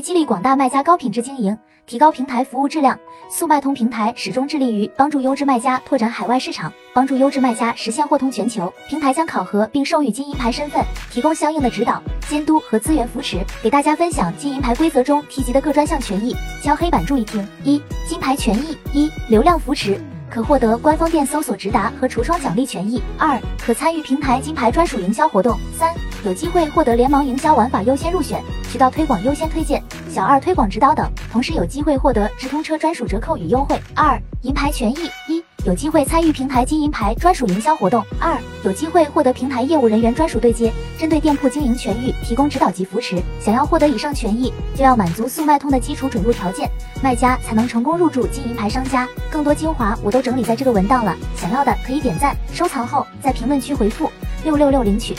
激励广大卖家高品质经营，提高平台服务质量。速卖通平台始终致力于帮助优质卖家拓展海外市场，帮助优质卖家实现货通全球。平台将考核并授予金银牌身份，提供相应的指导、监督和资源扶持。给大家分享金银牌规则中提及的各专项权益，敲黑板注意听：一、金牌权益：一、流量扶持。可获得官方店搜索直达和橱窗奖励权益。二、可参与平台金牌专属营销活动。三、有机会获得联盟营销玩法优先入选、渠道推广优先推荐、小二推广指导等，同时有机会获得直通车专属折扣与优惠。二、银牌权益：一、有机会参与平台金银牌专属营销活动；二、有机会获得平台业务人员专属对接，针对店铺经营权益提供指导及扶持。想要获得以上权益，就要满足速卖通的基础准入条件，卖家才能成功入驻金银牌商家。更多精华我都整理在这个文档了，想要的可以点赞收藏后，在评论区回复六六六领取。